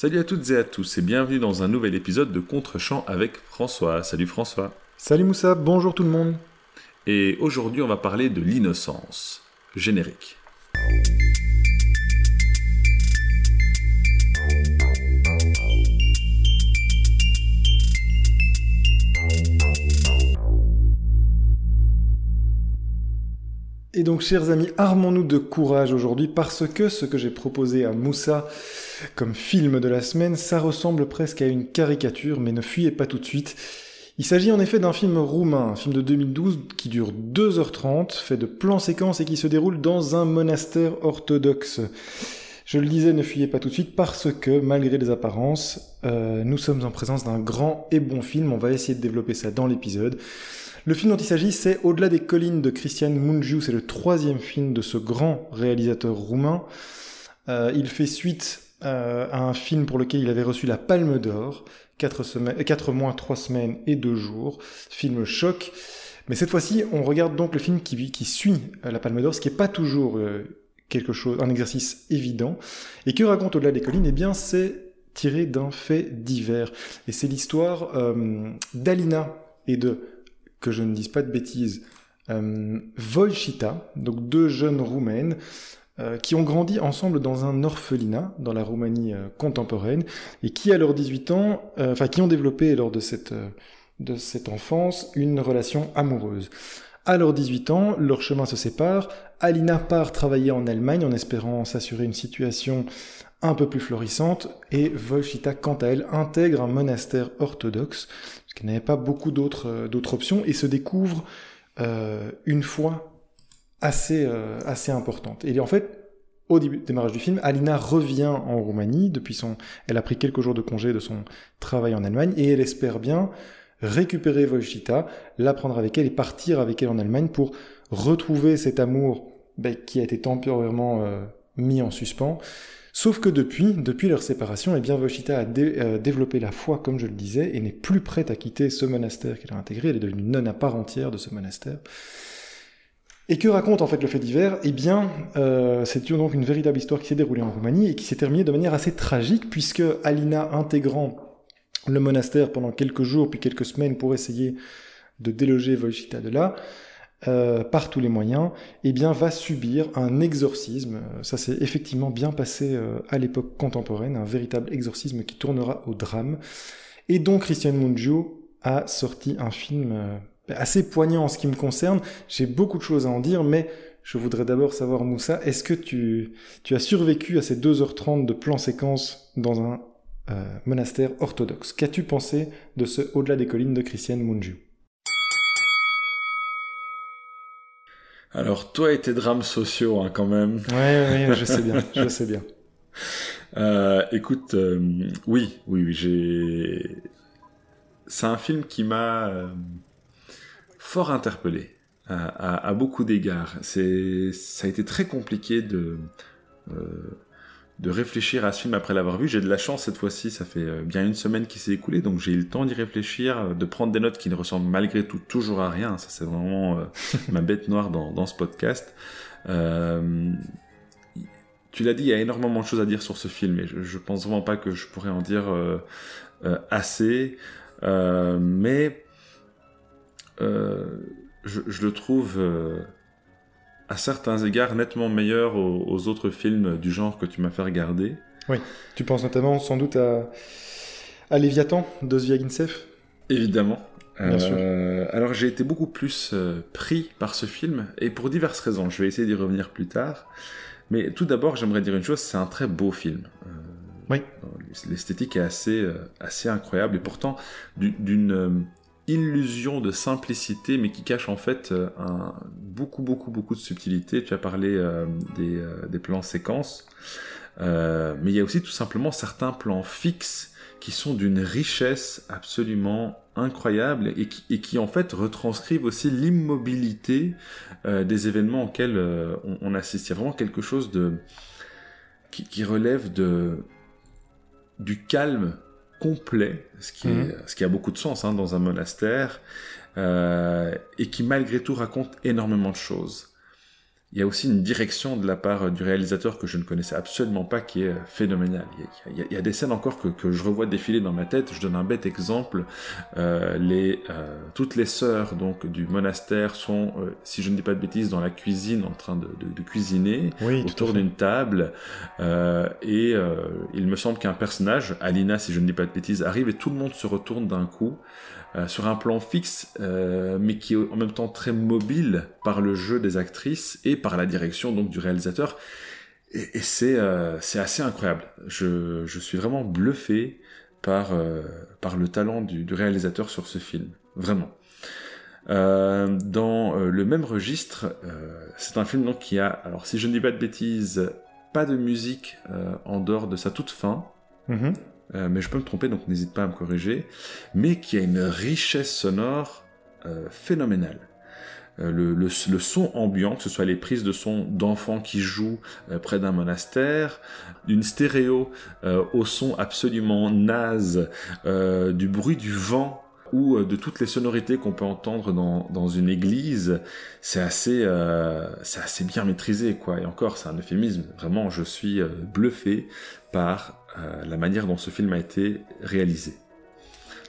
Salut à toutes et à tous et bienvenue dans un nouvel épisode de Contre-champ avec François. Salut François. Salut Moussa, bonjour tout le monde. Et aujourd'hui on va parler de l'innocence. Générique. Et donc, chers amis, armons-nous de courage aujourd'hui parce que ce que j'ai proposé à Moussa comme film de la semaine, ça ressemble presque à une caricature, mais ne fuyez pas tout de suite. Il s'agit en effet d'un film roumain, un film de 2012 qui dure 2h30, fait de plans séquences et qui se déroule dans un monastère orthodoxe. Je le disais, ne fuyez pas tout de suite parce que, malgré les apparences, euh, nous sommes en présence d'un grand et bon film. On va essayer de développer ça dans l'épisode. Le film dont il s'agit, c'est Au-delà des collines de Christian Mungiu. C'est le troisième film de ce grand réalisateur roumain. Euh, il fait suite euh, à un film pour lequel il avait reçu la Palme d'Or, 4, semaines, 4 mois, 3 semaines et 2 jours, film choc. Mais cette fois-ci, on regarde donc le film qui, suit euh, la Palme d'Or, ce qui n'est pas toujours euh, quelque chose, un exercice évident. Et que raconte Au-delà des collines? Eh bien, c'est tiré d'un fait divers. Et c'est l'histoire euh, d'Alina et de, que je ne dise pas de bêtises, euh, Volchita, donc deux jeunes roumaines, euh, qui ont grandi ensemble dans un orphelinat dans la Roumanie euh, contemporaine et qui, à leurs 18 ans, euh, enfin, qui ont développé lors de cette, de cette enfance une relation amoureuse. À leurs 18 ans, leurs chemins se séparent. Alina part travailler en Allemagne en espérant s'assurer une situation un peu plus florissante et Volchita, quant à elle, intègre un monastère orthodoxe parce qu'elle n'avait pas beaucoup d'autres options et se découvre euh, une foi assez, euh, assez importante. Et en fait, au début, démarrage du film, Alina revient en Roumanie depuis son, elle a pris quelques jours de congé de son travail en Allemagne et elle espère bien récupérer Wojcita, la prendre avec elle et partir avec elle en Allemagne pour retrouver cet amour ben, qui a été temporairement euh, mis en suspens. Sauf que depuis, depuis leur séparation, eh bien, Wojcita a euh, développé la foi, comme je le disais, et n'est plus prête à quitter ce monastère qu'elle a intégré. Elle est devenue nonne à part entière de ce monastère. Et que raconte en fait le fait divers? Eh bien, euh, c'est donc une véritable histoire qui s'est déroulée en Roumanie et qui s'est terminée de manière assez tragique, puisque Alina, intégrant le monastère pendant quelques jours puis quelques semaines pour essayer de déloger Volchita de là, euh, par tous les moyens, eh bien, va subir un exorcisme. Ça s'est effectivement bien passé euh, à l'époque contemporaine, un véritable exorcisme qui tournera au drame. Et donc, Christian Mungiu a sorti un film euh, assez poignant en ce qui me concerne. J'ai beaucoup de choses à en dire, mais je voudrais d'abord savoir, Moussa, est-ce que tu, tu as survécu à ces 2h30 de plan séquence dans un euh, monastère orthodoxe? Qu'as-tu pensé de ce Au-delà des collines de Christian Mungiu Alors, toi et tes drames sociaux, hein, quand même. Ouais, ouais, je sais bien, je sais bien. Euh, écoute, euh, oui, oui, oui, j'ai. C'est un film qui m'a fort interpellé à, beaucoup d'égards. C'est, ça a été très compliqué de euh, de réfléchir à ce film après l'avoir vu. J'ai de la chance cette fois-ci, ça fait euh, bien une semaine qui s'est écoulée, donc j'ai eu le temps d'y réfléchir, de prendre des notes qui ne ressemblent malgré tout toujours à rien. Ça c'est vraiment euh, ma bête noire dans, dans ce podcast. Tu l'as dit, il y a énormément de choses à dire sur ce film, et je, je pense vraiment pas que je pourrais en dire assez. Mais je, je, le trouve à certains égards nettement meilleur aux, aux, autres films du genre que tu m'as fait regarder. Oui, tu penses notamment sans doute à, à Léviathan de Zviagintsev Évidemment. Bien euh, sûr. Alors j'ai été beaucoup plus euh, pris par ce film, et pour diverses raisons, je vais essayer d'y revenir plus tard. Mais tout d'abord, j'aimerais dire une chose, c'est un très beau film. Euh, oui. L'esthétique est assez, euh, assez incroyable, et pourtant d'une euh, illusion de simplicité, mais qui cache en fait euh, beaucoup, beaucoup, beaucoup de subtilité. Tu as parlé euh, des, euh, des, plans séquences, mais il y a aussi tout simplement certains plans fixes qui sont d'une richesse absolument incroyable et qui, en fait retranscrivent aussi l'immobilité des événements auxquels on, on, assiste. Il y a vraiment quelque chose de qui, qui relève de du calme complet, ce qui, mmh. est, ce qui a beaucoup de sens hein, dans un monastère, euh, et qui malgré tout raconte énormément de choses. Il y a aussi une direction de la part du réalisateur que je ne connaissais absolument pas qui est phénoménale. Il y a, il y a des scènes encore que, que, je revois défiler dans ma tête. Je donne un bête exemple. Euh, les, euh, toutes les sœurs donc du monastère sont, euh, si je ne dis pas de bêtises, dans la cuisine en train de, de, de cuisiner oui, autour d'une table. Euh, et euh, il me semble qu'un personnage, Alina, si je ne dis pas de bêtises, arrive et tout le monde se retourne d'un coup. Euh, sur un plan fixe, euh, mais qui est en même temps très mobile par le jeu des actrices et par la direction donc du réalisateur. Et, et c'est euh, assez incroyable. Je, je suis vraiment bluffé par euh, par le talent du, du réalisateur sur ce film, vraiment. Euh, dans le même registre, c'est un film donc qui a, alors si je ne dis pas de bêtises, pas de musique en dehors de sa toute fin. Mm -hmm euh, mais je peux me tromper, donc n'hésite pas à me corriger, mais qui a une richesse sonore euh, phénoménale. Euh, le, son ambiant, que ce soit les prises de son d'enfants qui jouent près d'un monastère, d'une stéréo au son absolument naze, du bruit du vent ou de toutes les sonorités qu'on peut entendre dans, une église, c'est assez, c'est assez bien maîtrisé, quoi. Et encore, c'est un euphémisme. Vraiment, je suis bluffé par euh, la manière dont ce film a été réalisé.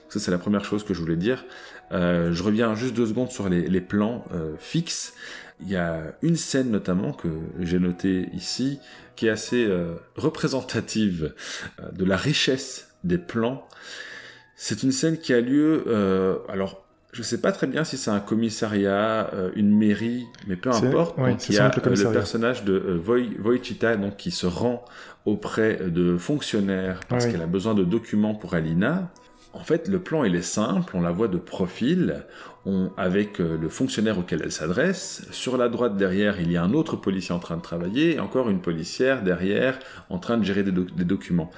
Ça, c'est la première chose que je voulais dire. Euh, je reviens juste deux secondes sur les, les plans euh, fixes. Il y a une scène notamment que j'ai notée ici qui est assez euh, représentative euh, de la richesse des plans. C'est une scène qui a lieu, alors je sais pas très bien si c'est un commissariat, euh, une mairie, mais peu importe. Ouais, donc, il y a le, le, personnage de euh, Voy, donc, qui se rend auprès de fonctionnaires parce qu'elle a besoin de documents pour Alina. En fait, le plan, il est simple, on la voit de profil, on, avec euh, le fonctionnaire auquel elle s'adresse. Sur la droite derrière, il y a un autre policier en train de travailler, et encore une policière derrière en train de gérer des, doc des documents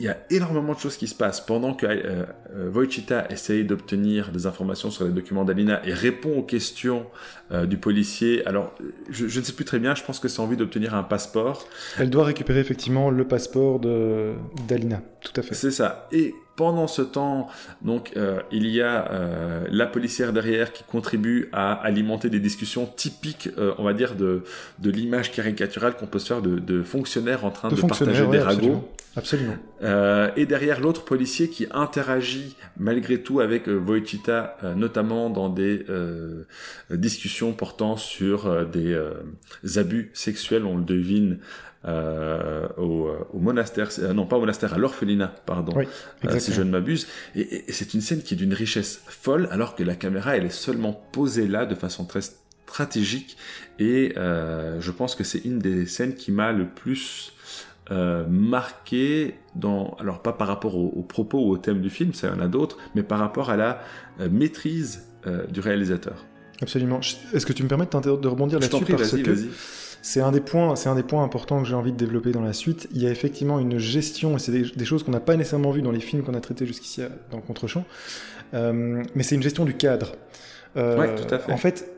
il y a énormément de choses qui se passent pendant que euh, euh, Wojcita essaye d'obtenir des informations sur les documents d'Alina et répond aux questions euh, du policier. Alors, je, je, ne sais plus très bien, je pense que c'est envie d'obtenir un passeport. Elle doit récupérer effectivement le passeport d'Alina, tout à fait. C'est ça. Et pendant ce temps, donc, euh, il y a euh, la policière derrière qui contribue à alimenter des discussions typiques, euh, on va dire, de, de l'image caricaturale qu'on peut se faire de, de, fonctionnaires en train de, de partager ouais, des ragots. Absolument. absolument. et derrière l'autre policier qui interagit malgré tout avec Wojcita, notamment dans des discussions portant sur des abus sexuels, on le devine, euh, au, au, monastère, euh, non pas au monastère, à l'orphelinat, pardon, oui, euh, si je ne m'abuse. Et, et, et c'est une scène qui est d'une richesse folle, alors que la caméra, elle est seulement posée là de façon très stratégique. Et euh, je pense que c'est une des scènes qui m'a le plus euh, marqué dans, alors pas par rapport aux, aux propos ou au thème du film, ça y en a d'autres, mais par rapport à la euh, maîtrise du réalisateur. Absolument. Est-ce que tu me permets de, de rebondir là-dessus parce que. C'est un des points, c'est un des points importants que j'ai envie de développer dans la suite. Il y a effectivement une gestion, et c'est des, des, choses qu'on n'a pas nécessairement vues dans les films qu'on a traités jusqu'ici dans Contre-champ, euh, mais c'est une gestion du cadre. Euh, ouais, tout à fait. En fait,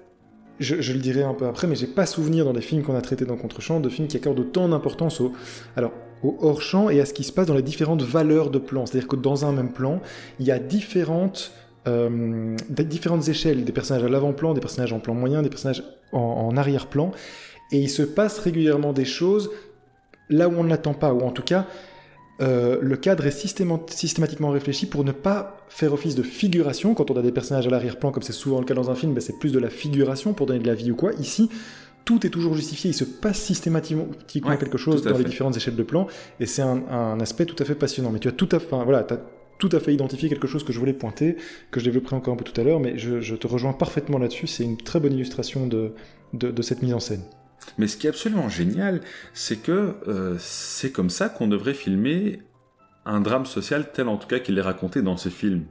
je, je, le dirai un peu après, mais j'ai pas souvenir dans les films qu'on a traités dans Contre-champ de films qui accordent autant d'importance au, alors, au hors-champ et à ce qui se passe dans les différentes valeurs de plan. C'est-à-dire que dans un même plan, il y a différentes euh, différentes échelles, des personnages à l'avant-plan, des personnages en plan moyen, des personnages en, en arrière-plan, et il se passe régulièrement des choses là où on ne l'attend pas, ou en tout cas, euh, le cadre est systématiquement réfléchi pour ne pas faire office de figuration. Quand on a des personnages à l'arrière-plan, comme c'est souvent le cas dans un film, ben c'est plus de la figuration pour donner de la vie ou quoi. Ici, tout est toujours justifié, il se passe systématiquement ouais, quelque chose dans fait. les différentes échelles de plan, et c'est un, un, aspect tout à fait passionnant. Mais tu as tout à fait, enfin, voilà, tout à fait identifié quelque chose que je voulais pointer, que je développerai encore un peu tout à l'heure, mais je, je, te rejoins parfaitement là-dessus. C'est une très bonne illustration de, de, de cette mise en scène. Mais ce qui est absolument génial, c'est que euh, c'est comme ça qu'on devrait filmer un drame social tel en tout cas qu'il est raconté dans ce film.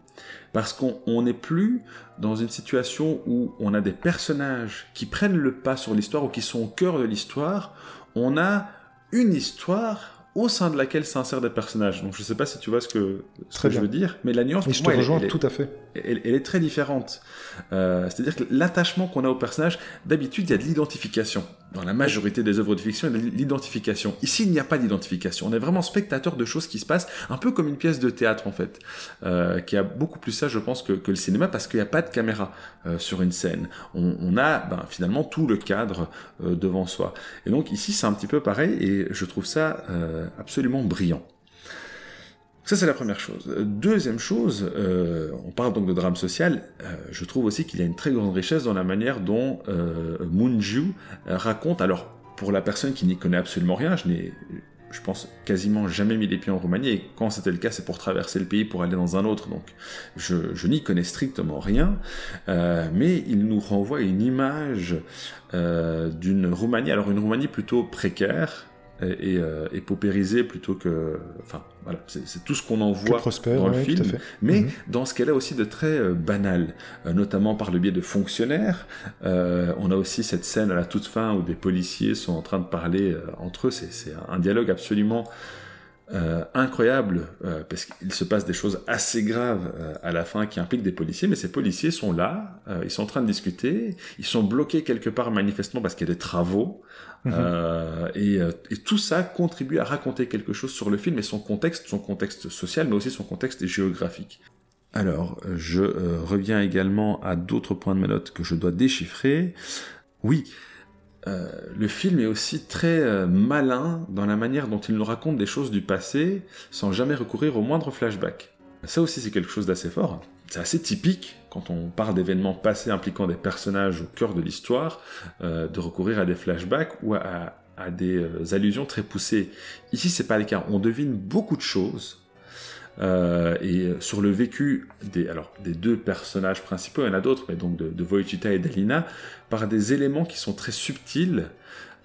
Parce qu'on n'est plus dans une situation où on a des personnages qui prennent le pas sur l'histoire ou qui sont au cœur de l'histoire. On a une histoire au sein de laquelle s'insèrent des personnages. Donc je ne sais pas si tu vois ce que, ce que je veux dire, mais la nuance, Et je te rejoins elle, elle, tout à fait. Elle, elle est très différente. Euh, C'est-à-dire que l'attachement qu'on a au personnage, d'habitude, il y a de l'identification. Dans la majorité des œuvres de fiction, l'identification. Ici, il n'y a pas d'identification. On est vraiment spectateur de choses qui se passent, un peu comme une pièce de théâtre en fait, euh, qui a beaucoup plus ça, je pense, que, que le cinéma, parce qu'il n'y a pas de caméra euh, sur une scène. On, on a ben, finalement tout le cadre euh, devant soi. Et donc ici, c'est un petit peu pareil, et je trouve ça euh, absolument brillant. Ça, c'est la première chose. Deuxième chose, euh, on parle donc de drame social. Euh, je trouve aussi qu'il y a une très grande richesse dans la manière dont euh, Moonju raconte. Alors, pour la personne qui n'y connaît absolument rien, je n'ai, je pense, quasiment jamais mis les pieds en Roumanie. Et quand c'était le cas, c'est pour traverser le pays pour aller dans un autre. Donc, je, n'y connais strictement rien. Euh, mais il nous renvoie une image euh, d'une Roumanie. Alors, une Roumanie plutôt précaire et, euh, et paupérisé plutôt que. Enfin, voilà, c'est tout ce qu'on en voit prospère, dans le ouais, film, mais Mhm. dans ce qu'elle a aussi de très euh, banal, euh, notamment par le biais de fonctionnaires. Euh, on a aussi cette scène à la toute fin où des policiers sont en train de parler entre eux. C'est c'est un dialogue absolument euh, incroyable euh, parce qu'il se passe des choses assez graves euh, à la fin qui impliquent des policiers, mais ces policiers sont là, euh, ils sont en train de discuter, ils sont bloqués quelque part manifestement parce qu'il y a des travaux, Mhm. euh, et, euh, et tout ça contribue à raconter quelque chose sur le film et son contexte, son contexte social, mais aussi son contexte géographique. Alors, je euh, reviens également à d'autres points de ma note que je dois déchiffrer. Oui, euh, le film est aussi très euh, malin dans la manière dont il nous raconte des choses du passé sans jamais recourir au moindre flashback. Ça aussi c'est quelque chose d'assez fort. C'est assez typique quand on parle d'événements passés impliquant des personnages au cœur de l'histoire, euh, de recourir à des flashbacks ou à, des allusions très poussées. Ici c'est pas le cas. On devine beaucoup de choses. Euh, et sur le vécu des, alors, des deux personnages principaux, il y en a d'autres, mais donc de, de et d'Alina, par des éléments qui sont très subtils,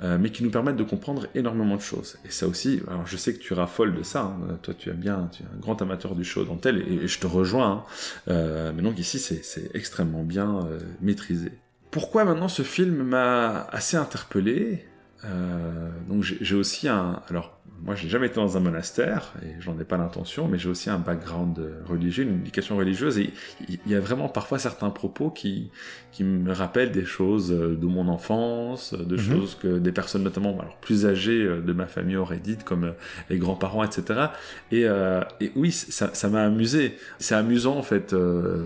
euh, mais qui nous permettent de comprendre énormément de choses. Et ça aussi, alors je sais que tu raffoles de ça, hein. toi tu es bien, tu es un grand amateur du show dentelle, et, je te rejoins, hein. euh, mais donc ici c'est extrêmement bien euh, maîtrisé. Pourquoi maintenant ce film m'a assez interpellé? Euh, donc j'ai aussi un, alors moi j'ai jamais été dans un monastère et j'en ai pas l'intention, mais j'ai aussi un background euh, religieux, une éducation religieuse et il y a vraiment parfois certains propos qui qui me rappellent des choses euh, de mon enfance, de Mhm. choses que des personnes notamment alors plus âgées euh, de ma famille auraient dites comme euh, les grands-parents, etc. Et, euh, et oui, ça ça m'a amusé. C'est amusant en fait euh,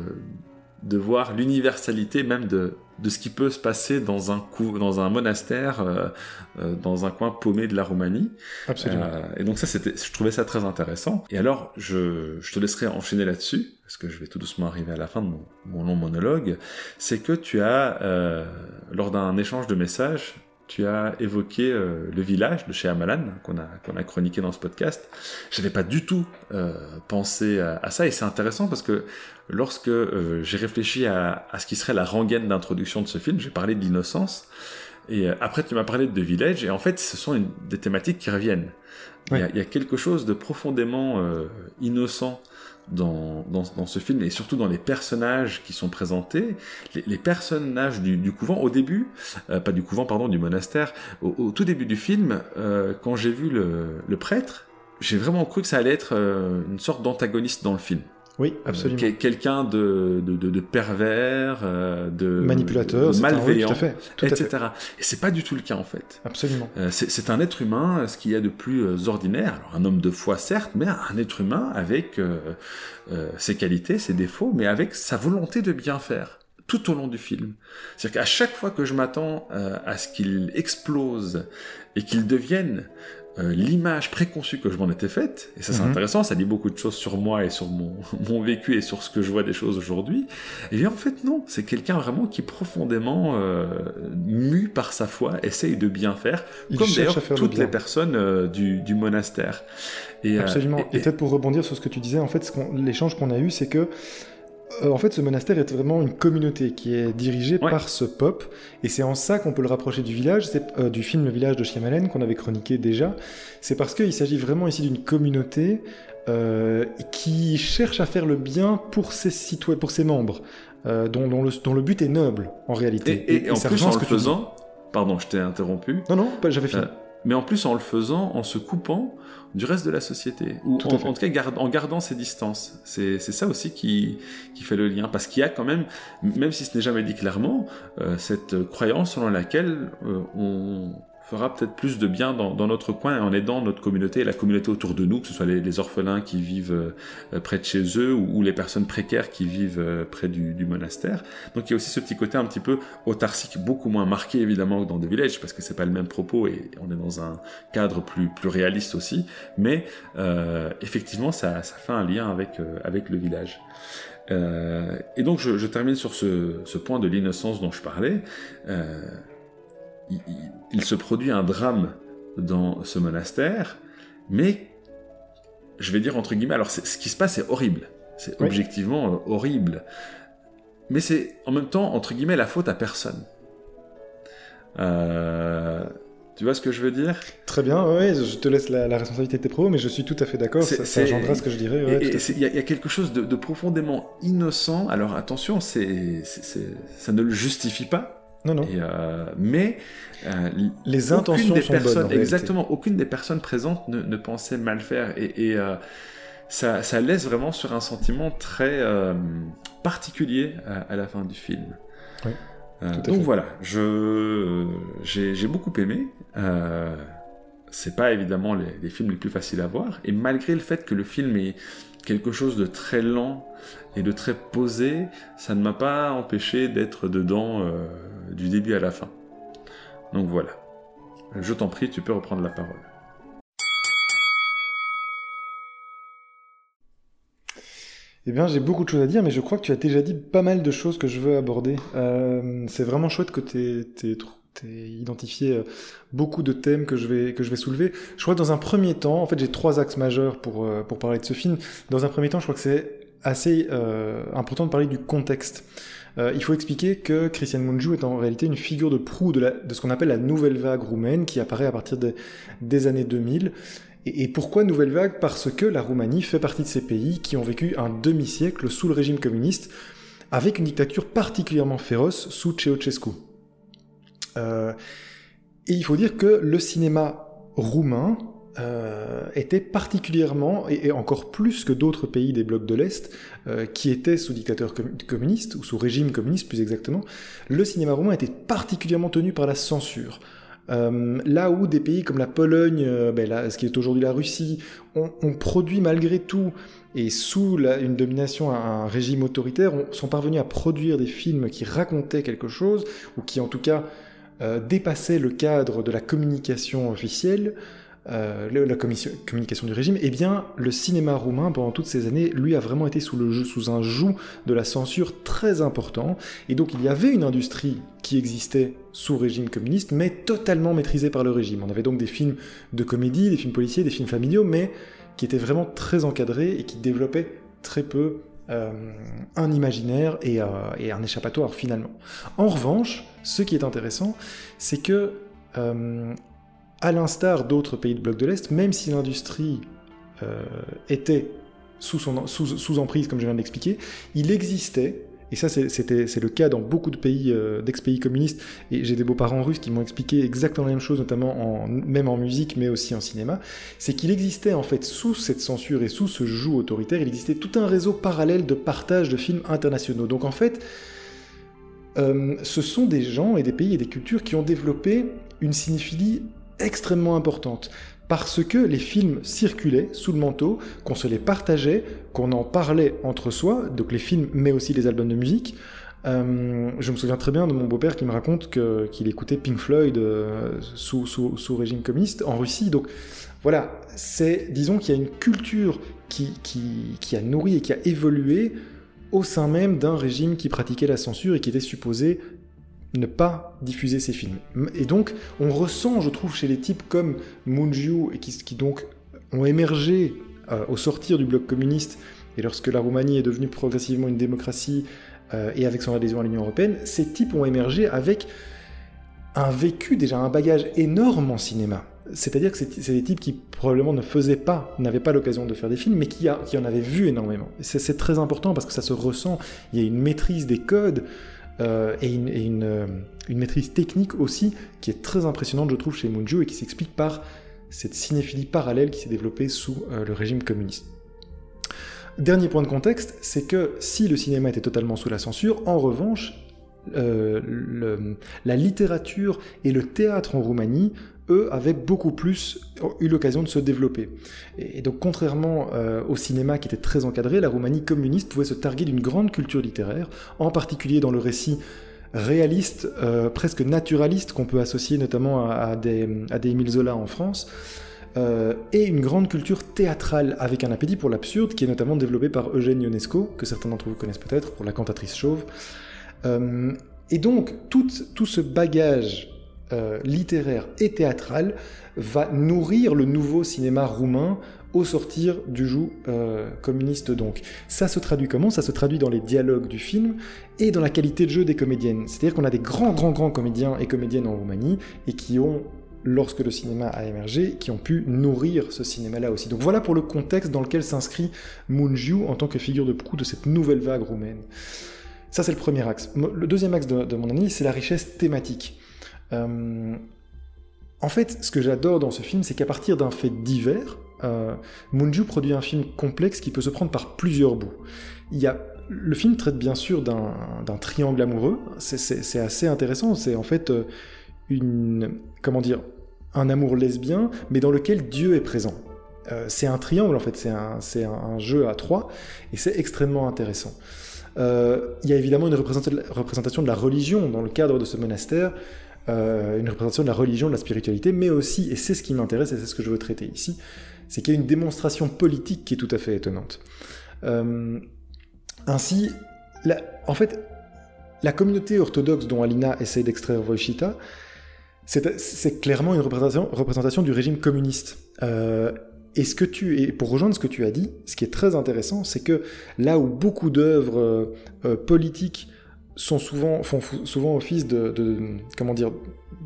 de voir l'universalité même de de ce qui peut se passer dans un cou dans un monastère, euh, euh, dans un coin paumé de la Roumanie. Absolument. Euh, et donc ça, c'était, je trouvais ça très intéressant. Et alors, je, je te laisserai enchaîner là-dessus, parce que je vais tout doucement arriver à la fin de mon, mon long monologue. C'est que tu as, lors d'un échange de messages, tu as évoqué euh, le village de chez Amalan, qu'on a, a chroniqué dans ce podcast. J'avais pas du tout euh, pensé à, à ça, et c'est intéressant parce que lorsque euh, j'ai réfléchi à, à ce qui serait la rengaine d'introduction de ce film, j'ai parlé de l'innocence, et euh, après tu m'as parlé de The Village, et en fait ce sont une- des thématiques qui reviennent. Il, y a, il y a quelque chose de profondément euh, innocent dans, dans, dans ce film, et surtout dans les personnages qui sont présentés. Les, les personnages du, du couvent, au début, euh, pas du couvent, pardon, du monastère, au, au tout début du film, euh, quand j'ai vu le, le prêtre, j'ai vraiment cru que ça allait être euh, une sorte d'antagoniste dans le film. Oui, Euh, absolument. quel- Quelqu'un de, de, de, de pervers, euh, de Manipulateur, de c'est un- oui, malveillant, tout à fait. Tout à etc. fait. Et c'est pas du tout le cas en fait. Absolument. Euh, c'est un être humain, ce qu'il y a de plus euh, ordinaire. Alors un homme de foi certes, mais un être humain avec euh, euh, ses qualités, ses défauts, mais avec sa volonté de bien faire tout au long du film. C'est-à-dire qu'à chaque fois que je m'attends euh, à ce qu'il explose et qu'il devienne euh, l'image préconçue que je m'en étais faite, et ça c'est Mhm. intéressant, ça dit beaucoup de choses sur moi et sur mon, mon vécu et sur ce que je vois des choses aujourd'hui, et bien en fait non, c'est quelqu'un vraiment qui profondément euh, mu par sa foi essaye de bien faire, Il comme d'ailleurs le toutes les personnes euh, du, du monastère. Et, euh, Absolument. et- Et, peut-être pour rebondir sur ce que tu disais, en fait, l'échange qu'on a eu, c'est que euh, en fait, ce monastère est vraiment une communauté qui est dirigée Ouais. par ce pop, et c'est en ça qu'on peut le rapprocher du village, c'est euh, du film Le Village de Shyamalan qu'on avait chroniqué déjà. C'est parce qu'il s'agit vraiment ici d'une communauté euh, qui cherche à faire le bien pour ses citoyens, pour ses membres, dont, dont le, dont le but est noble en réalité. et- et- et en ça plus en le faisant, pardon, je t'ai interrompu. Non, non, j'avais fini. Euh, mais en plus en le faisant, en se coupant du reste de la société, ou Tout en, tout cas en gardant ses distances. C'est ça aussi qui, qui fait le lien, parce qu'il y a quand même, même si ce n'est jamais dit clairement, euh, cette croyance selon laquelle euh, on fera peut-être plus de bien dans, dans, notre coin en aidant notre communauté et la communauté autour de nous, que ce soit les, les orphelins qui vivent euh, près de chez eux ou, ou, les personnes précaires qui vivent euh, près du, du, monastère. Donc il y a aussi ce petit côté un petit peu autarcique, beaucoup moins marqué évidemment que dans The Village, parce que c'est pas le même propos et on est dans un cadre plus, plus réaliste aussi, mais euh, effectivement ça, ça, fait un lien avec, euh, avec le village. Euh, et donc je, je, termine sur ce, ce point de l'innocence dont je parlais. Euh, il, il, il, se produit un drame dans ce monastère, mais je vais dire entre guillemets, alors ce qui se passe est horrible, c'est oui. objectivement euh, horrible, mais c'est en même temps entre guillemets la faute à personne. Euh, tu vois ce que je veux dire? Très bien, oui, je te laisse la, la, responsabilité de tes propos, mais je suis tout à fait d'accord, ça, ça engendra ce que je dirais. Ouais, Il y, y, a quelque chose de, de, profondément innocent, alors attention, c'est ça ne le justifie pas, non, non. Et euh, mais euh, les intentions des sont personnes, bonnes. exactement, aucune des personnes présentes ne, ne pensait mal faire. Et, et euh, ça, ça, laisse vraiment sur un sentiment très particulier à, à, la fin du film. Oui, donc fait. voilà, je j'ai beaucoup aimé. Euh, c'est pas évidemment les, les, films les plus faciles à voir. Et malgré le fait que le film est quelque chose de très lent et de très posé, ça ne m'a pas empêché d'être dedans euh, du début à la fin. Donc voilà. Je t'en prie, tu peux reprendre la parole. Eh bien, j'ai beaucoup de choses à dire, mais je crois que tu as déjà dit pas mal de choses que je veux aborder. Euh, c'est vraiment chouette que tu aies, identifié beaucoup de thèmes que je vais, que je vais soulever. Je crois que dans un premier temps, en fait, j'ai trois axes majeurs pour, euh, pour parler de ce film. Dans un premier temps, je crois que c'est assez euh, important de parler du contexte. Euh, il faut expliquer que Christian Mungiu est en réalité une figure de proue de, la, de ce qu'on appelle la nouvelle vague roumaine qui apparaît à partir de, des années 2000. Et, et, pourquoi nouvelle vague? Parce que la Roumanie fait partie de ces pays qui ont vécu un demi-siècle sous le régime communiste avec une dictature particulièrement féroce sous Ceausescu. Euh, et il faut dire que le cinéma roumain euh, était particulièrement, et, encore plus que d'autres pays des blocs de l'Est, euh, qui étaient sous dictateur com communiste, ou sous régime communiste plus exactement, le cinéma roumain était particulièrement tenu par la censure. Là où des pays comme la Pologne, ben ce qui est aujourd'hui la Russie, ont, produit malgré tout, et sous une domination, un, régime autoritaire, on, sont parvenus à produire des films qui racontaient quelque chose, ou qui en tout cas euh, dépassaient le cadre de la communication officielle, euh, la communication du régime, eh bien, le cinéma roumain, pendant toutes ces années, lui a vraiment été sous un joug de la censure très important. Et donc, il y avait une industrie qui existait sous régime communiste, mais totalement maîtrisée par le régime. On avait donc des films de comédie, des films policiers, des films familiaux, mais qui étaient vraiment très encadrés et qui développaient très peu euh, un imaginaire et, euh, et, un échappatoire finalement. En revanche, ce qui est intéressant, c'est que euh, à l'instar d'autres pays de bloc de l'Est, même si l'industrie était sous, sous, emprise, comme je viens de l'expliquer, il existait, et ça c'est le cas dans beaucoup de pays, euh, d'ex-pays communistes, et j'ai des beaux-parents russes qui m'ont expliqué exactement la même chose, notamment en, même en musique, mais aussi en cinéma, c'est qu'il existait en fait sous cette censure et sous ce joug autoritaire, il existait tout un réseau parallèle de partage de films internationaux. Donc en fait, euh, ce sont des gens et des pays et des cultures qui ont développé une cinéphilie extrêmement importante parce que les films circulaient sous le manteau, qu'on se les partageait, qu'on en parlait entre soi, donc les films mais aussi les albums de musique. Euh, je me souviens très bien de mon beau-père qui me raconte qu'il qu écoutait Pink Floyd euh, sous, régime communiste en Russie. Donc voilà, c'est, disons qu'il y a une culture qui, a nourri et qui a évolué au sein même d'un régime qui pratiquait la censure et qui était supposé ne pas diffuser ces films. Et donc, on ressent, je trouve, chez les types comme Mungiu, et qui, donc ont émergé euh, au sortir du bloc communiste, et lorsque la Roumanie est devenue progressivement une démocratie, euh, et avec son adhésion à l'Union Européenne, ces types ont émergé avec un vécu, déjà un bagage énorme en cinéma. C'est-à-dire que c'est des types qui probablement ne faisaient pas, n'avaient pas l'occasion de faire des films, mais qui, qui en avaient vu énormément. C'est très important parce que ça se ressent, il y a une maîtrise des codes, et, une, maîtrise technique aussi qui est très impressionnante, je trouve, chez Munju et qui s'explique par cette cinéphilie parallèle qui s'est développée sous le régime communiste. Dernier point de contexte, c'est que si le cinéma était totalement sous la censure, en revanche, euh, la littérature et le théâtre en Roumanie, eux, avaient beaucoup plus eu l'occasion de se développer. Et, donc, contrairement euh, au cinéma qui était très encadré, la Roumanie communiste pouvait se targuer d'une grande culture littéraire, en particulier dans le récit réaliste, euh, presque naturaliste, qu'on peut associer notamment à, des, à des Émile Zola en France. Euh, et une grande culture théâtrale avec un appétit pour l'absurde qui est notamment développé par Eugène Ionesco, que certains d'entre vous connaissent peut-être pour la cantatrice chauve. Et donc tout, tout ce bagage euh, littéraire et théâtral va nourrir le nouveau cinéma roumain au sortir du joug communiste donc. Ça se traduit comment? Ça se traduit dans les dialogues du film et dans la qualité de jeu des comédiennes. C'est-à-dire qu'on a des grands, grands, grands comédiens et comédiennes en Roumanie et qui ont lorsque le cinéma a émergé, qui ont pu nourrir ce cinéma-là aussi. Donc voilà pour le contexte dans lequel s'inscrit Moonju en tant que figure de proue de cette nouvelle vague roumaine. Ça, c'est le premier axe. Le deuxième axe de, mon analyse, c'est la richesse thématique. Euh, en fait, ce que j'adore dans ce film, c'est qu'à partir d'un fait divers, euh, Moonju produit un film complexe qui peut se prendre par plusieurs bouts. Il y a le film traite bien sûr d'un triangle amoureux, c'est assez intéressant, c'est en fait euh, une, comment dire, un amour lesbien, mais dans lequel Dieu est présent. Euh, c'est un triangle en fait, c'est un, jeu à trois, et c'est extrêmement intéressant. Il y a évidemment une représentation de la religion dans le cadre de ce monastère, euh, une représentation de la religion, de la spiritualité, mais aussi, et c'est ce qui m'intéresse et c'est ce que je veux traiter ici, c'est qu'il y a une démonstration politique qui est tout à fait étonnante. ainsi, en fait, la communauté orthodoxe dont Alina essaie d'extraire Wojcita, c'est clairement une représentation, du régime communiste. Euh, et, ce que tu, et pour rejoindre ce que tu as dit, ce qui est très intéressant, c'est que là où beaucoup d'œuvres euh, euh, politiques sont souvent, font souvent office de, comment dire,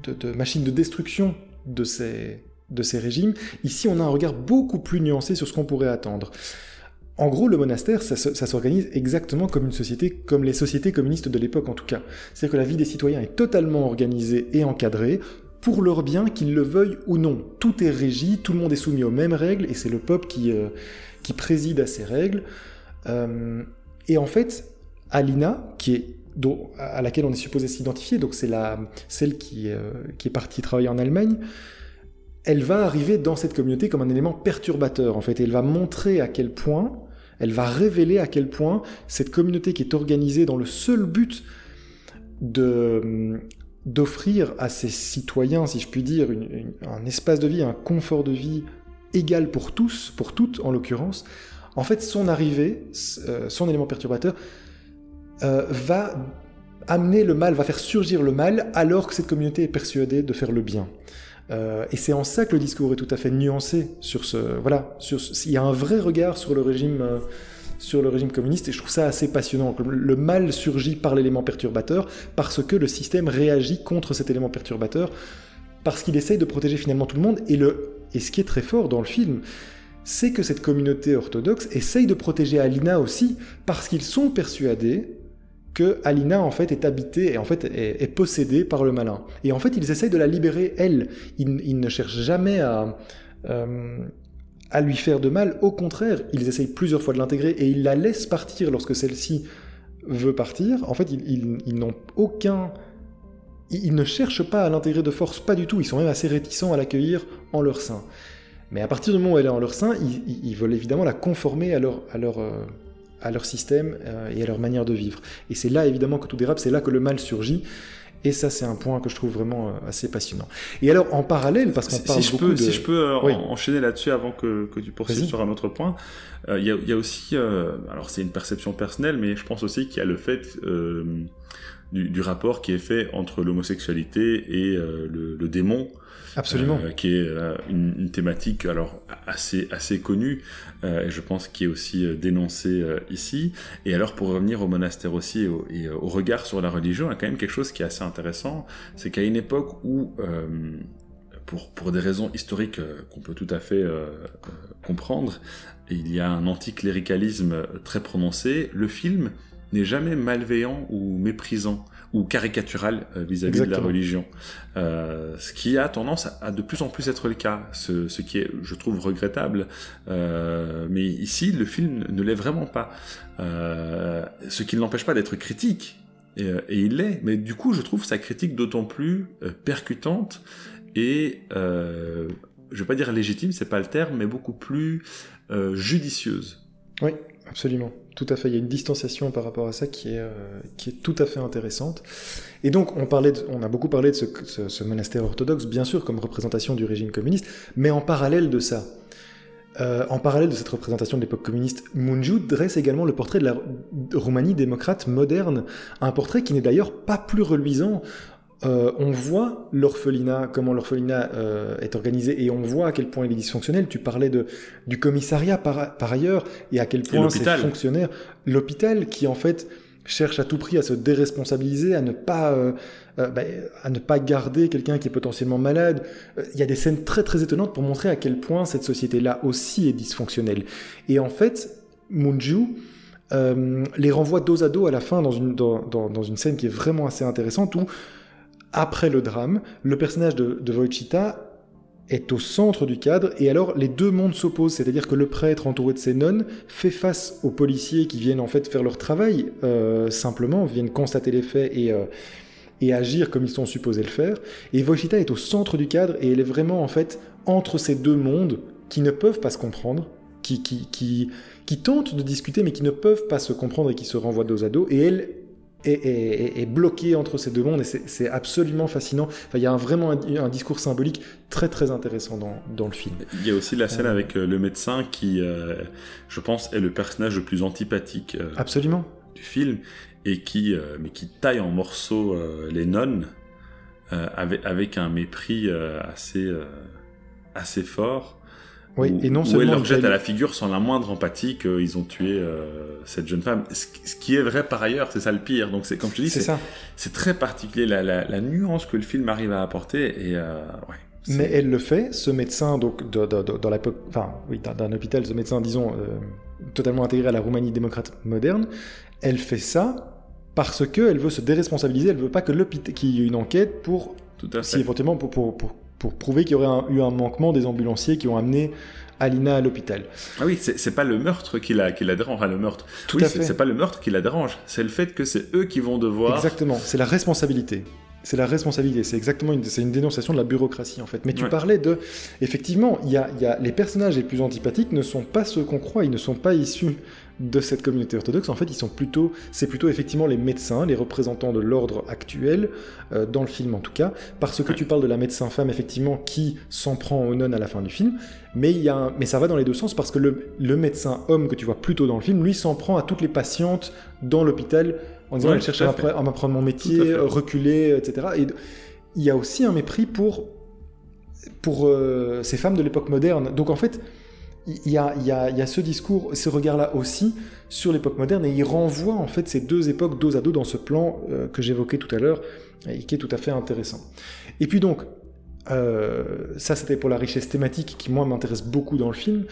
de, machines de destruction de ces, de ces régimes, ici on a un regard beaucoup plus nuancé sur ce qu'on pourrait attendre. En gros, le monastère, ça, s'organise exactement comme une société, comme les sociétés communistes de l'époque en tout cas. C'est-à-dire que la vie des citoyens est totalement organisée et encadrée pour leur bien, qu'ils le veuillent ou non. Tout est régi, tout le monde est soumis aux mêmes règles, et c'est le peuple qui, euh, qui préside à ces règles. Euh, et en fait, Alina, qui est, à laquelle on est supposé s'identifier, donc c'est celle qui, euh, qui est partie travailler en Allemagne, elle va arriver dans cette communauté comme un élément perturbateur, en fait. elle va montrer à quel point, elle va révéler à quel point cette communauté qui est organisée dans le seul but de d'offrir à ses citoyens, si je puis dire, un espace de vie, un confort de vie égal pour tous, pour toutes en l'occurrence, en fait, son arrivée, euh, son élément perturbateur, euh, va amener le mal, va faire surgir le mal, alors que cette communauté est persuadée de faire le bien. Euh, et c'est en ça que le discours est tout à fait nuancé sur ce. Voilà, sur il y a un vrai regard sur le régime. Euh, sur le régime communiste et je trouve ça assez passionnant. Le mal surgit par l'élément perturbateur parce que le système réagit contre cet élément perturbateur parce qu'il essaye de protéger finalement tout le monde et, le, et ce qui est très fort dans le film, c'est que cette communauté orthodoxe essaye de protéger Alina aussi parce qu'ils sont persuadés que Alina en fait est habitée et en fait est, possédée par le malin. Et en fait, ils essayent de la libérer elle. Ils, ne cherchent jamais à, euh, à lui faire de mal. Au contraire, ils essayent plusieurs fois de l'intégrer et ils la laissent partir lorsque celle-ci veut partir. En fait, ils, n'ont aucun ils ne cherchent pas à l'intégrer de force, pas du tout. Ils sont même assez réticents à l'accueillir en leur sein. Mais à partir du moment où elle est en leur sein, ils, veulent évidemment la conformer à leur, à leur, euh, à leur système euh, et à leur manière de vivre. Et c'est là évidemment que tout dérape, c'est là que le mal surgit. Et ça, c'est un point que je trouve vraiment euh, assez passionnant. Et alors, en parallèle, parce qu'on parle si beaucoup peux, de... Si je peux euh, enchaîner là-dessus avant que, que tu poursuives sur un autre point, il y, a, aussi, alors c'est une perception personnelle, mais je pense aussi qu'il y a le fait du, du, rapport qui est fait entre l'homosexualité et le, le, démon Absolument. Euh, qui est euh, une, une, thématique alors assez assez connue euh, et je pense qui est aussi dénoncée ici. Et alors pour revenir au monastère aussi et au, et au, regard sur la religion, il y a quand même quelque chose qui est assez intéressant, c'est qu'à une époque où pour, pour des raisons historiques qu'on peut tout à fait comprendre, il y a un anticléricalisme très prononcé, le film n'est jamais malveillant ou méprisant ou caricatural vis-à-vis de la religion. ce qui a tendance à, de plus en plus être le cas, ce, ce qui est, je trouve, regrettable. mais ici, le film ne l'est vraiment pas. ce qui ne l'empêche pas d'être critique, et, et il l'est, mais du coup, je trouve sa critique d'autant plus percutante et euh, je vais pas dire légitime, c'est pas le terme, mais beaucoup plus euh, judicieuse. Oui, absolument. Tout à fait. Il y a une distanciation par rapport à ça qui est, euh, qui est tout à fait intéressante. Et donc, on, parlait on a beaucoup parlé de ce, monastère orthodoxe, bien sûr, comme représentation du régime communiste, mais en parallèle de ça, euh, en parallèle de cette représentation de l'époque communiste, Munju dresse également le portrait de la Roumanie démocrate moderne, un portrait qui n'est d'ailleurs pas plus reluisant. Euh, on voit l'orphelinat, comment l'orphelinat euh, est organisé, et on voit à quel point il est dysfonctionnel. Tu parlais de, du commissariat par, par ailleurs, et à quel point ces fonctionnaires, l'hôpital qui en fait cherche à tout prix à se déresponsabiliser, à ne pas, euh, bah, à ne pas garder quelqu'un qui est potentiellement malade. Il y a des scènes très très étonnantes pour montrer à quel point cette société-là aussi est dysfonctionnelle. Et en fait, Munju, les renvoie dos à dos à la fin dans une, dans, dans une scène qui est vraiment assez intéressante où après le drame, le personnage de, de est au centre du cadre, et alors les deux mondes s'opposent, c'est-à-dire que le prêtre entouré de ses nonnes fait face aux policiers qui viennent en fait faire leur travail, euh, simplement, viennent constater les faits et, euh, et agir comme ils sont supposés le faire, et Wojcita est au centre du cadre, et elle est vraiment en fait entre ces deux mondes qui ne peuvent pas se comprendre, qui, qui, qui, qui tentent de discuter mais qui ne peuvent pas se comprendre et qui se renvoient dos à dos, et elle est, bloqué entre ces deux mondes et c'est absolument fascinant. Enfin, il y a vraiment un, discours symbolique très très intéressant dans, dans, le film. Il y a aussi la scène euh, avec euh, le médecin qui, euh, je pense, est le personnage le plus antipathique absolument. du film et qui, mais qui taille en morceaux les nonnes avec, avec, un mépris assez, assez fort. Oui, et non seulement. Où elle leur jette à la figure sans la moindre empathie qu'ils ont tué euh, cette jeune femme. Ce, qui est vrai par ailleurs, c'est ça le pire. Donc, c'est comme je te dis, c'est très particulier la, la, nuance que le film arrive à apporter. Et, euh, ouais, Mais elle le fait, ce médecin, donc, dans la, enfin, oui, d'un hôpital, ce médecin, disons, euh, totalement intégré à la Roumanie démocrate moderne, elle fait ça parce qu'elle veut se déresponsabiliser, elle veut pas que l'hôpital, qu'il y ait une enquête pour, Tout à fait. si éventuellement, pour, pour, pour pour prouver qu'il y aurait eu un manquement des ambulanciers qui ont amené Alina à l'hôpital. Ah oui, c'est pas le meurtre qui la, qui la dérange, enfin le meurtre. Tout oui, C'est pas le meurtre qui la dérange, c'est le fait que c'est eux qui vont devoir. Exactement, c'est la responsabilité. C'est la responsabilité, c'est exactement une, une dénonciation de la bureaucratie en fait. Mais tu parlais de, effectivement, il y a, y a, les personnages les plus antipathiques ne sont pas ceux qu'on croit, ils ne sont pas issus de cette communauté orthodoxe, en fait, ils sont plutôt, c'est plutôt effectivement les médecins, les représentants de l'ordre actuel, euh, dans le film en tout cas, parce que tu parles de la médecin femme, effectivement, qui s'en prend aux nonnes à la fin du film, mais, il y a mais ça va dans les deux sens, parce que le, le médecin homme que tu vois plutôt dans le film, lui s'en prend à toutes les patientes dans l'hôpital, en disant, elle cherche à, m'apprendre mon métier, reculer, etc. Et il y a aussi un mépris pour, pour euh, ces femmes de l'époque moderne. Donc en fait, il y, a, ce discours, ce regard-là aussi sur l'époque moderne, et il renvoie en fait ces deux époques dos à dos dans ce plan euh, que j'évoquais tout à l'heure, et qui est tout à fait intéressant. Et puis donc, euh, ça c'était pour la richesse thématique qui moi m'intéresse beaucoup dans le film,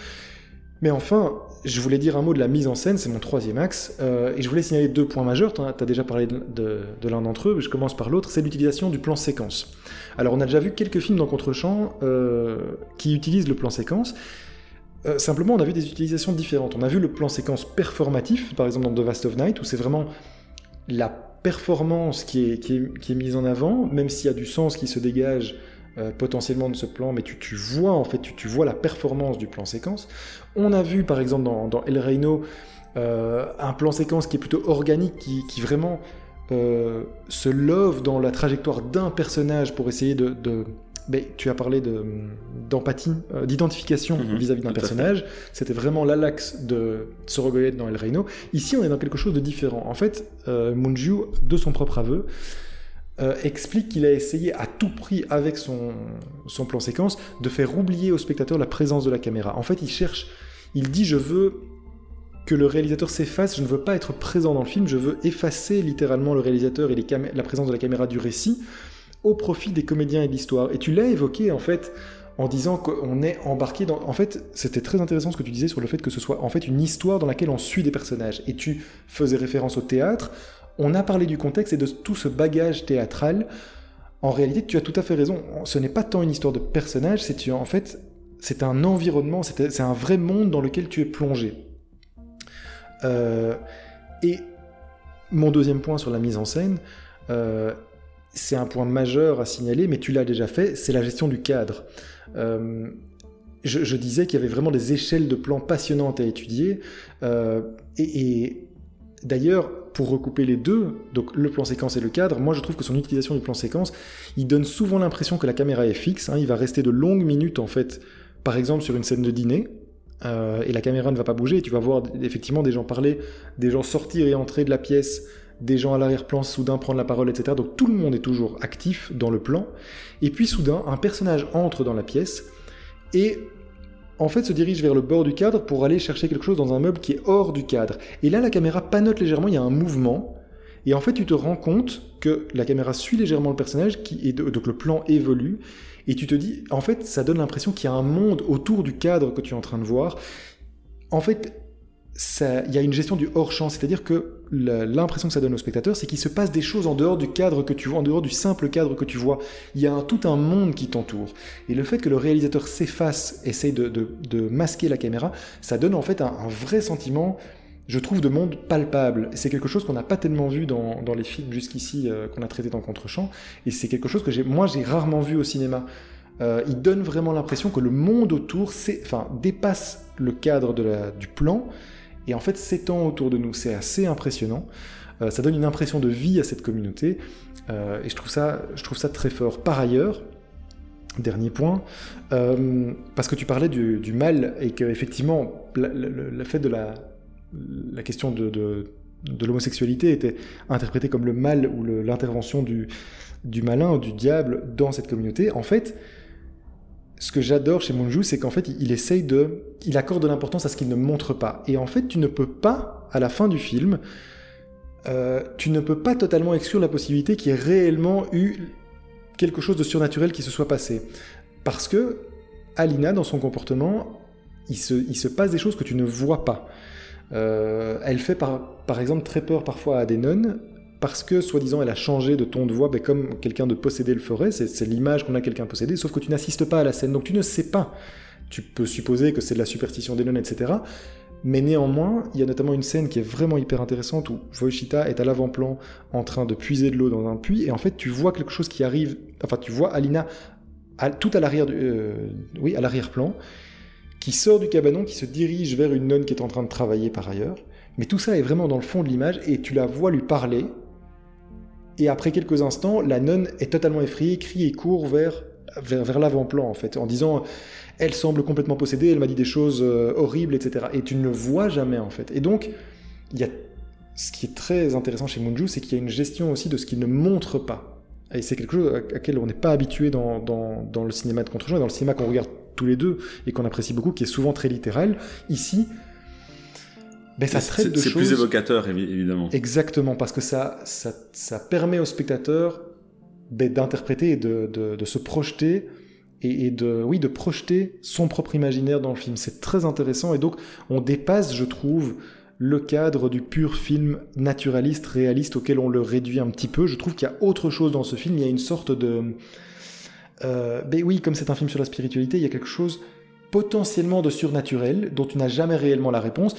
mais enfin, je voulais dire un mot de la mise en scène, c'est mon troisième axe, euh, et je voulais signaler deux points majeurs, tu as déjà parlé de, l'un d'entre eux, mais je commence par l'autre, c'est l'utilisation du plan séquence. Alors on a déjà vu quelques films dans Contrechamp qui utilisent le plan séquence, euh, simplement, on a vu des utilisations différentes. On a vu le plan séquence performatif, par exemple dans The Vast of Night, où c'est vraiment la performance qui est, mise en avant, même s'il y a du sens qui se dégage euh, potentiellement de ce plan, mais tu, tu vois en fait, tu, tu, vois la performance du plan séquence. On a vu par exemple dans, dans El Reino euh, un plan séquence qui est plutôt organique, qui, qui vraiment se love dans la trajectoire d'un personnage pour essayer de tu as parlé d'empathie, euh, d'identification mhm, vis-à-vis d'un personnage. C'était vraiment l'axe de Sorogoyet dans El Reino. Ici, on est dans quelque chose de différent. En fait, euh, Munju, de son propre aveu, euh, explique qu'il a essayé à tout prix, avec son, son plan séquence, de faire oublier au spectateur la présence de la caméra. En fait, il cherche, il dit Je veux que le réalisateur s'efface, je ne veux pas être présent dans le film, je veux effacer littéralement le réalisateur et la présence de la caméra du récit au profit des comédiens et de l'histoire. Et tu l'as évoqué en fait en disant qu'on est embarqué dans... En fait, c'était très intéressant ce que tu disais sur le fait que ce soit en fait une histoire dans laquelle on suit des personnages. Et tu faisais référence au théâtre. On a parlé du contexte et de tout ce bagage théâtral. En réalité, tu as tout à fait raison. Ce n'est pas tant une histoire de personnage, c'est un environnement, c'est un vrai monde dans lequel tu es plongé. Euh, et mon deuxième point sur la mise en scène, euh, c'est un point majeur à signaler, mais tu l'as déjà fait, c'est la gestion du cadre. Euh, je, disais qu'il y avait vraiment des échelles de plans passionnantes à étudier, et, d'ailleurs, pour recouper les deux, donc le plan séquence et le cadre, moi je trouve que son utilisation du plan séquence, il donne souvent l'impression que la caméra est fixe, hein, il va rester de longues minutes en fait, par exemple sur une scène de dîner, euh, et la caméra ne va pas bouger, et tu vas voir effectivement des gens parler, des gens sortir et entrer de la pièce, des gens à l'arrière-plan soudain prendre la parole, etc. Donc tout le monde est toujours actif dans le plan, et puis soudain un personnage entre dans la pièce, et en fait se dirige vers le bord du cadre pour aller chercher quelque chose dans un meuble qui est hors du cadre. Et là la caméra panote légèrement, il y a un mouvement, et en fait tu te rends compte que la caméra suit légèrement le personnage, donc le plan évolue, et tu te dis, en fait, ça donne l'impression qu'il y a un monde autour du cadre que tu es en train de voir. En fait, il y a une gestion du hors-champ, c'est-à-dire que l'impression que ça donne au spectateur, c'est qu'il se passe des choses en dehors du cadre que tu vois, en dehors du simple cadre que tu vois. Il y a tout un monde qui t'entoure. Et le fait que le réalisateur s'efface, essaye de, masquer la caméra, ça donne en fait un vrai sentiment je trouve, de monde palpable. C'est quelque chose qu'on n'a pas tellement vu dans, les films jusqu'ici euh, qu'on a traité dans Contre-champ, et c'est quelque chose que moi j'ai rarement vu au cinéma. Euh, il donne vraiment l'impression que le monde autour enfin, dépasse le cadre de du plan, et en fait s'étend autour de nous. C'est assez impressionnant. Euh, ça donne une impression de vie à cette communauté, et je trouve, ça, je trouve ça très fort. Par ailleurs, Dernier point, parce que tu parlais du, mal et que effectivement le, fait de la, question de, l'homosexualité était interprétée comme le mal ou l'intervention du, du malin, du diable dans cette communauté, en fait, ce que j'adore chez Monju, c'est qu'en fait, il essaye de. Il accorde de l'importance à ce qu'il ne montre pas. Et en fait, tu ne peux pas, à la fin du film, euh, tu ne peux pas totalement exclure la possibilité qu'il y ait réellement eu quelque chose de surnaturel qui se soit passé. Parce que Alina, dans son comportement, il se, il se passe des choses que tu ne vois pas. Euh, elle fait par, par, exemple très peur parfois à des nonnes parce que, soi-disant, elle a changé de ton de voix, ben, comme quelqu'un de possédé le ferait, c'est l'image qu'on a quelqu'un possédé, sauf que tu n'assistes pas à la scène, donc tu ne sais pas. Tu peux supposer que c'est de la superstition des nonnes, etc. Mais néanmoins, il y a notamment une scène qui est vraiment hyper intéressante où Voishita est à l'avant-plan en train de puiser de l'eau dans un puits, et en fait, tu vois quelque chose qui arrive, enfin, tu vois Alina tout à l'arrière, euh, oui, à l'arrière-plan, qui sort du cabanon, qui se dirige vers une nonne qui est en train de travailler par ailleurs. Mais tout ça est vraiment dans le fond de l'image et tu la vois lui parler. Et après quelques instants, la nonne est totalement effrayée, crie et court vers, vers, l'avant-plan en fait, en disant elle semble complètement possédée, elle m'a dit des choses euh, horribles, etc. Et tu ne le vois jamais en fait. Et donc, il y a ce qui est très intéressant chez Munju, c'est qu'il y a une gestion aussi de ce qu'il ne montre pas. Et c'est quelque chose à laquelle on n'est pas habitué dans, dans, dans, le cinéma de contre-genre, dans le cinéma qu'on regarde tous les deux et qu'on apprécie beaucoup, qui est souvent très littéral. Ici, ben, ça traite de choses. C'est plus évocateur, évidemment. Exactement, parce que ça, ça, ça permet au spectateur ben, d'interpréter et de, de, se projeter et, de, oui, de projeter son propre imaginaire dans le film. C'est très intéressant et donc on dépasse, je trouve, le cadre du pur film naturaliste, réaliste auquel on le réduit un petit peu. Je trouve qu'il y a autre chose dans ce film. Il y a une sorte de euh, ben oui, comme c'est un film sur la spiritualité, il y a quelque chose potentiellement de surnaturel dont tu n'as jamais réellement la réponse,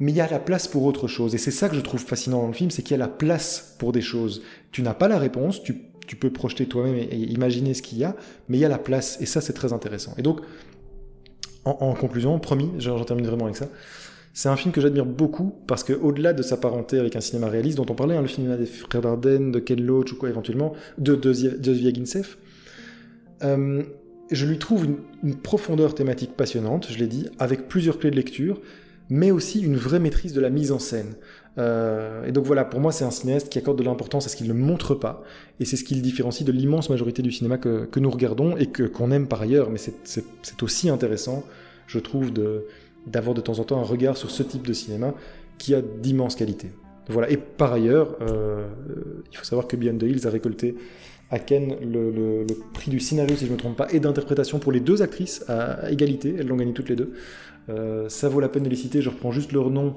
mais il y a la place pour autre chose. Et c'est ça que je trouve fascinant dans le film, c'est qu'il y a la place pour des choses. Tu n'as pas la réponse, tu, peux projeter toi-même et, imaginer ce qu'il y a, mais il y a la place, et ça c'est très intéressant. Et donc, en, conclusion, promis, j'en termine vraiment avec ça. C'est un film que j'admire beaucoup parce que au-delà de sa parenté avec un cinéma réaliste dont on parlait, hein, le cinéma des frères Dardenne, de Ken Loach ou quoi éventuellement, de, de, de euh, je lui trouve une, profondeur thématique passionnante, je l'ai dit, avec plusieurs clés de lecture, mais aussi une vraie maîtrise de la mise en scène. Euh, et donc voilà, pour moi, c'est un cinéaste qui accorde de l'importance à ce qu'il ne montre pas, et c'est ce qui le différencie de l'immense majorité du cinéma que, nous regardons et que qu'on aime par ailleurs. Mais c'est aussi intéressant, je trouve, d'avoir de, temps en temps un regard sur ce type de cinéma qui a d'immenses qualités. Voilà. Et par ailleurs, euh, il faut savoir que Beyond the Hills a récolté à Ken le, prix du scénario, si je ne me trompe pas, et d'interprétation pour les deux actrices à, égalité. Elles l'ont gagné toutes les deux. Euh, ça vaut la peine de les citer. Je reprends juste leur nom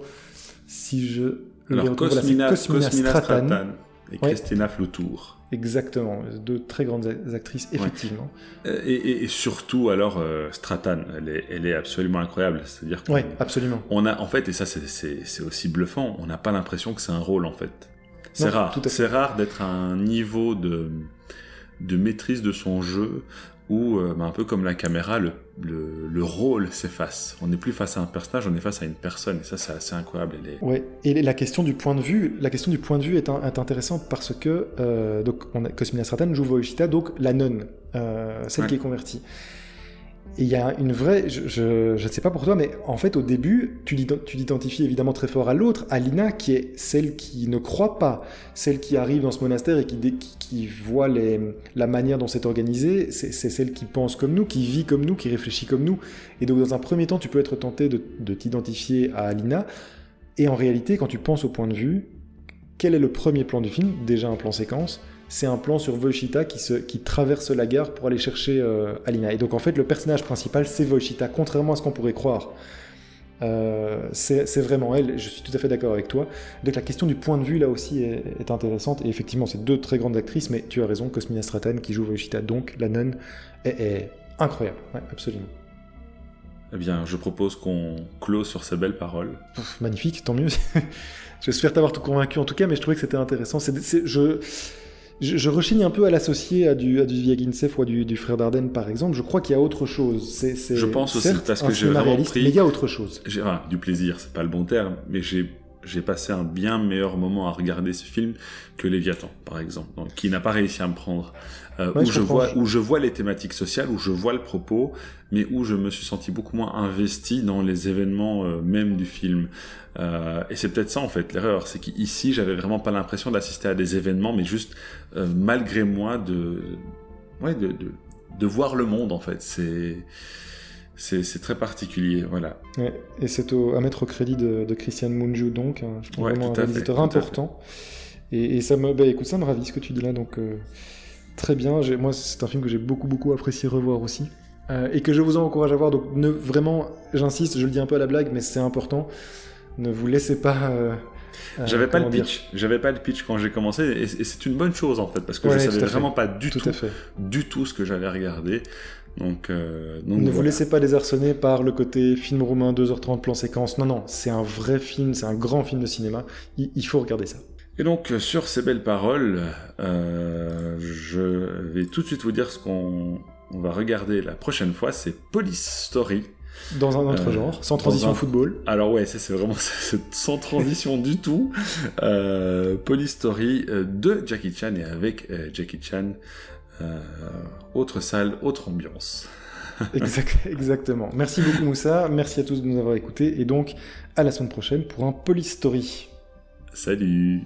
si je Alors, Cosmina, Stratan, et Christina Floutour. Exactement, deux très grandes actrices, effectivement. Euh, et, surtout, alors, euh, Stratan, elle est, elle est, absolument incroyable. C'est-à-dire Oui, absolument. On a, en fait, et ça, c'est aussi bluffant, on n'a pas l'impression que c'est un rôle, en fait. C'est rare. C'est rare d'être à un niveau de, de maîtrise de son jeu où, euh, bah, un peu comme la caméra, le, le, rôle s'efface. On n'est plus face à un personnage, on est face à une personne, et ça, c'est assez incroyable. est... Ouais, et la question du point de vue, la question du point de vue est, intéressante parce que euh, donc, on a, Cosmina Stratan joue Voishita, donc la nonne, euh, celle qui est convertie. Et il y a une vraie, je ne sais pas pour toi, mais en fait au début, tu t'identifies évidemment très fort à l'autre, à Lina, qui est celle qui ne croit pas, celle qui arrive dans ce monastère et qui, voit la manière dont c'est organisé, c'est celle qui pense comme nous, qui vit comme nous, qui réfléchit comme nous. Et donc dans un premier temps, tu peux être tenté de, de t'identifier à Alina, et en réalité, quand tu penses au point de vue, quel est le premier plan du film? Déjà un plan séquence c'est un plan sur Voshita qui, se, qui traverse la gare pour aller chercher euh, Alina. Et donc en fait, le personnage principal, c'est Voshita, contrairement à ce qu'on pourrait croire. Euh, c'est vraiment elle, je suis tout à fait d'accord avec toi. Donc la question du point de vue là aussi est, intéressante. Et effectivement, c'est deux très grandes actrices, mais tu as raison, Cosmina Stratan qui joue Voshita, donc la nonne, est, incroyable, absolument. Eh bien, je propose qu'on close sur ces belles paroles. magnifique, tant mieux. J'espère t'avoir tout convaincu en tout cas, mais je trouvais que c'était intéressant. C'est, je, je, rechigne un peu à l'associer à du, à du ou à du, frère Dardenne, par exemple. Je crois qu'il y a autre chose. C'est, je pense aussi, parce que j'ai vraiment pris... Mais il y a autre chose. J'ai, du plaisir, c'est pas le bon terme, mais j'ai j'ai passé un bien meilleur moment à regarder ce film que Léviathan, par exemple, donc, qui n'a pas réussi à me prendre. Euh, où, je, vois, où je vois les thématiques sociales, où je vois le propos, mais où je me suis senti beaucoup moins investi dans les événements euh, même du film. Euh, et c'est peut-être ça en fait l'erreur, c'est qu'ici j'avais vraiment pas l'impression d'assister à des événements, mais juste euh, malgré moi de, ouais, de, de, de, voir le monde en fait. C'est c'est très particulier, voilà. Ouais, et c'est à mettre au crédit de, de Christian Munju donc, hein, je vraiment un réalisateur important. Et, et, ça me, bah, écoute, ça me ravit ce que tu dis là, donc euh, très bien. Moi, c'est un film que j'ai beaucoup beaucoup apprécié revoir aussi. et que je vous encourage à voir. Donc, ne, vraiment, j'insiste, je le dis un peu à la blague, mais c'est important ne vous laissez pas. Euh, euh, j'avais pas le pitch. J'avais pas le pitch quand j'ai commencé, et, c'est une bonne chose en fait, parce que je savais vraiment pas du tout, du tout ce que j'allais regarder. Donc, euh, ne vous laissez pas désarçonner par le côté film roumain 2h30 plan séquence. Non, non, c'est un vrai film, c'est un grand film de cinéma. Il, faut regarder ça. Et donc, sur ces belles paroles, je vais tout de suite vous dire ce qu'on va regarder la prochaine fois. C'est Police Story dans un autre euh, genre, sans transition football. Alors ouais, c'est vraiment sans transition du tout. Euh, Polystory euh, de Jackie Chan et avec euh, Jackie Chan. autre salle, autre ambiance. exactement. Merci beaucoup Moussa, merci à tous de nous avoir écoutés et donc à la semaine prochaine pour un Polystory. Salut